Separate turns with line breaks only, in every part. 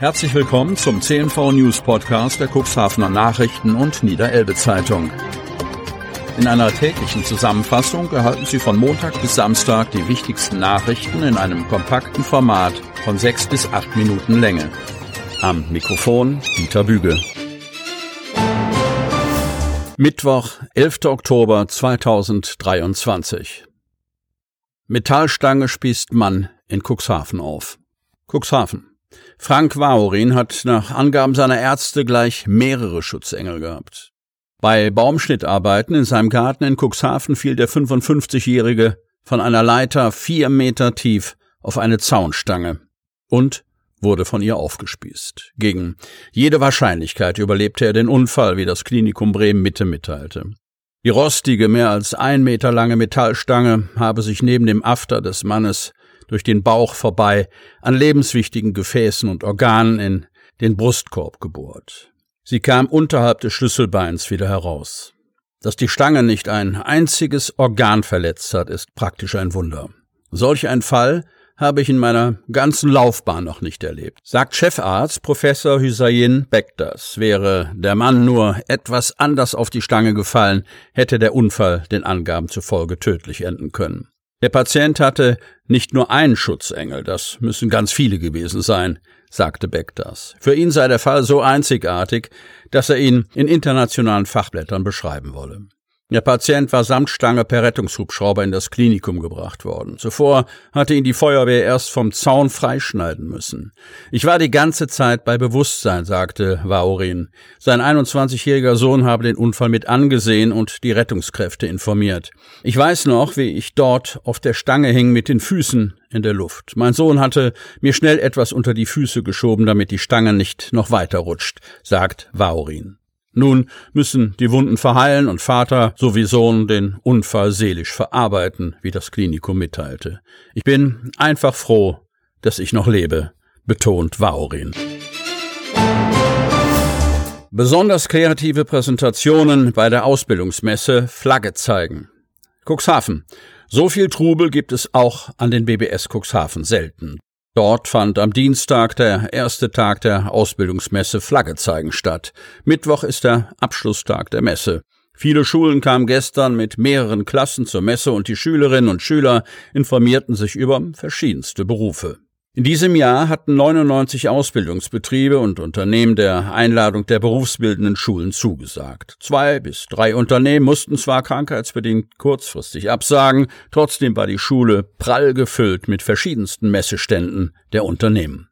Herzlich willkommen zum CNV News Podcast der Cuxhavener Nachrichten und Niederelbe Zeitung. In einer täglichen Zusammenfassung erhalten Sie von Montag bis Samstag die wichtigsten Nachrichten in einem kompakten Format von sechs bis acht Minuten Länge. Am Mikrofon Dieter Büge. Mittwoch, 11. Oktober 2023. Metallstange spießt Mann in Cuxhaven auf. Cuxhaven. Frank Waorin hat nach Angaben seiner Ärzte gleich mehrere Schutzengel gehabt. Bei Baumschnittarbeiten in seinem Garten in Cuxhaven fiel der 55-Jährige von einer Leiter vier Meter tief auf eine Zaunstange und wurde von ihr aufgespießt. Gegen jede Wahrscheinlichkeit überlebte er den Unfall, wie das Klinikum Bremen Mitte mitteilte. Die rostige, mehr als ein Meter lange Metallstange habe sich neben dem After des Mannes durch den Bauch vorbei an lebenswichtigen Gefäßen und Organen in den Brustkorb gebohrt. Sie kam unterhalb des Schlüsselbeins wieder heraus. Dass die Stange nicht ein einziges Organ verletzt hat, ist praktisch ein Wunder. Solch ein Fall habe ich in meiner ganzen Laufbahn noch nicht erlebt. Sagt Chefarzt Professor Hüsayin Bektas, wäre der Mann nur etwas anders auf die Stange gefallen, hätte der Unfall den Angaben zufolge tödlich enden können. Der Patient hatte nicht nur einen Schutzengel, das müssen ganz viele gewesen sein, sagte Beck das. Für ihn sei der Fall so einzigartig, dass er ihn in internationalen Fachblättern beschreiben wolle. Der Patient war samt Stange per Rettungshubschrauber in das Klinikum gebracht worden. Zuvor hatte ihn die Feuerwehr erst vom Zaun freischneiden müssen. Ich war die ganze Zeit bei Bewusstsein, sagte Vaorin. Sein 21-jähriger Sohn habe den Unfall mit angesehen und die Rettungskräfte informiert. Ich weiß noch, wie ich dort auf der Stange hing mit den Füßen in der Luft. Mein Sohn hatte mir schnell etwas unter die Füße geschoben, damit die Stange nicht noch weiter rutscht, sagt Vaorin. Nun müssen die Wunden verheilen und Vater sowie Sohn den Unfall seelisch verarbeiten, wie das Klinikum mitteilte. Ich bin einfach froh, dass ich noch lebe, betont Vaurin. Besonders kreative Präsentationen bei der Ausbildungsmesse Flagge zeigen. Cuxhaven. So viel Trubel gibt es auch an den BBS Cuxhaven selten. Dort fand am Dienstag der erste Tag der Ausbildungsmesse Flagge zeigen statt. Mittwoch ist der Abschlusstag der Messe. Viele Schulen kamen gestern mit mehreren Klassen zur Messe und die Schülerinnen und Schüler informierten sich über verschiedenste Berufe. In diesem Jahr hatten 99 Ausbildungsbetriebe und Unternehmen der Einladung der berufsbildenden Schulen zugesagt. Zwei bis drei Unternehmen mussten zwar krankheitsbedingt kurzfristig absagen, trotzdem war die Schule prall gefüllt mit verschiedensten Messeständen der Unternehmen.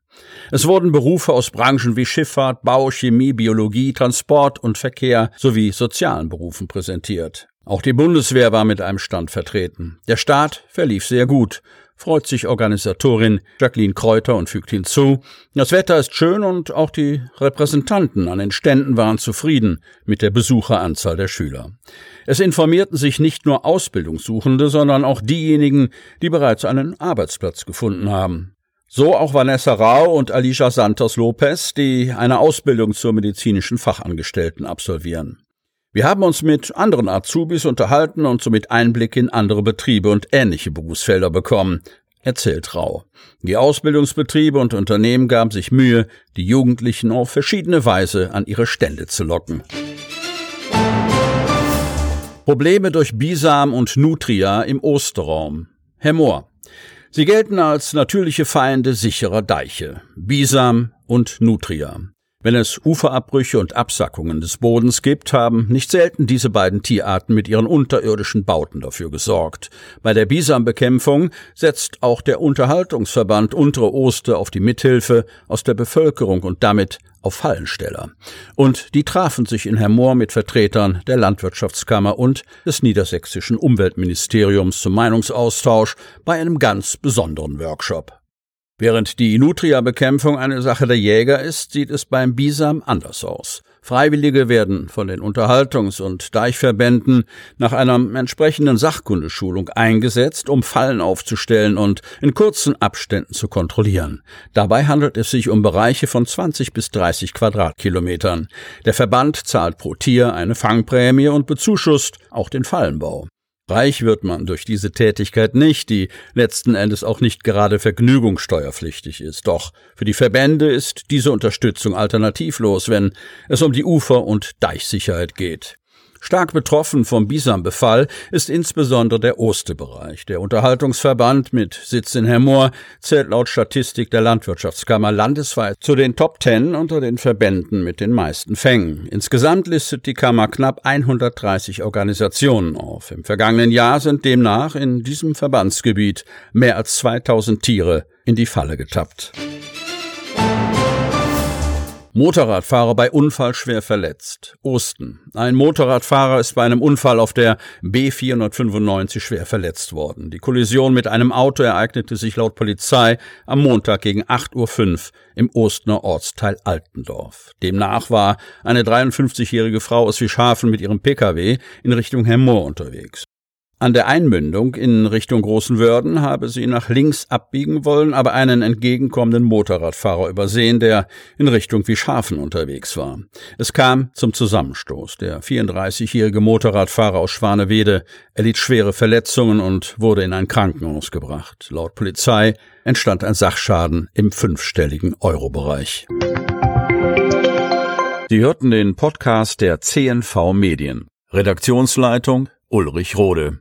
Es wurden Berufe aus Branchen wie Schifffahrt, Bau, Chemie, Biologie, Transport und Verkehr sowie sozialen Berufen präsentiert. Auch die Bundeswehr war mit einem Stand vertreten. Der Start verlief sehr gut freut sich Organisatorin Jacqueline Kräuter und fügt hinzu, das Wetter ist schön und auch die Repräsentanten an den Ständen waren zufrieden mit der Besucheranzahl der Schüler. Es informierten sich nicht nur Ausbildungssuchende, sondern auch diejenigen, die bereits einen Arbeitsplatz gefunden haben. So auch Vanessa Rau und Alicia Santos Lopez, die eine Ausbildung zur medizinischen Fachangestellten absolvieren. Wir haben uns mit anderen Azubis unterhalten und somit Einblick in andere Betriebe und ähnliche Berufsfelder bekommen, erzählt Rau. Die Ausbildungsbetriebe und Unternehmen gaben sich Mühe, die Jugendlichen auf verschiedene Weise an ihre Stände zu locken. Probleme durch Bisam und Nutria im Osterraum. Herr Mohr. Sie gelten als natürliche Feinde sicherer Deiche. Bisam und Nutria. Wenn es Uferabbrüche und Absackungen des Bodens gibt, haben nicht selten diese beiden Tierarten mit ihren unterirdischen Bauten dafür gesorgt. Bei der Bisambekämpfung setzt auch der Unterhaltungsverband Untere Oster auf die Mithilfe aus der Bevölkerung und damit auf Fallensteller. Und die trafen sich in Hermoor mit Vertretern der Landwirtschaftskammer und des niedersächsischen Umweltministeriums zum Meinungsaustausch bei einem ganz besonderen Workshop. Während die Nutria-Bekämpfung eine Sache der Jäger ist, sieht es beim Bisam anders aus. Freiwillige werden von den Unterhaltungs- und Deichverbänden nach einer entsprechenden Sachkundeschulung eingesetzt, um Fallen aufzustellen und in kurzen Abständen zu kontrollieren. Dabei handelt es sich um Bereiche von 20 bis 30 Quadratkilometern. Der Verband zahlt pro Tier eine Fangprämie und bezuschusst auch den Fallenbau. Reich wird man durch diese Tätigkeit nicht, die letzten Endes auch nicht gerade vergnügungssteuerpflichtig ist. Doch für die Verbände ist diese Unterstützung alternativlos, wenn es um die Ufer- und Deichsicherheit geht. Stark betroffen vom Bisam-Befall ist insbesondere der Ostebereich. Der Unterhaltungsverband mit Sitz in Hermoor zählt laut Statistik der Landwirtschaftskammer landesweit zu den Top Ten unter den Verbänden mit den meisten Fängen. Insgesamt listet die Kammer knapp 130 Organisationen auf. Im vergangenen Jahr sind demnach in diesem Verbandsgebiet mehr als 2000 Tiere in die Falle getappt. Motorradfahrer bei Unfall schwer verletzt. Osten. Ein Motorradfahrer ist bei einem Unfall auf der B495 schwer verletzt worden. Die Kollision mit einem Auto ereignete sich laut Polizei am Montag gegen 8.05 Uhr im Ostener Ortsteil Altendorf. Demnach war eine 53-jährige Frau aus Wischhafen mit ihrem Pkw in Richtung Hemmoor unterwegs. An der Einmündung in Richtung Großen Wörden habe sie nach links abbiegen wollen, aber einen entgegenkommenden Motorradfahrer übersehen, der in Richtung Wischhafen unterwegs war. Es kam zum Zusammenstoß. Der 34-jährige Motorradfahrer aus Schwanewede erlitt schwere Verletzungen und wurde in ein Krankenhaus gebracht. Laut Polizei entstand ein Sachschaden im fünfstelligen Eurobereich. Sie hörten den Podcast der CNV Medien. Redaktionsleitung Ulrich Rode.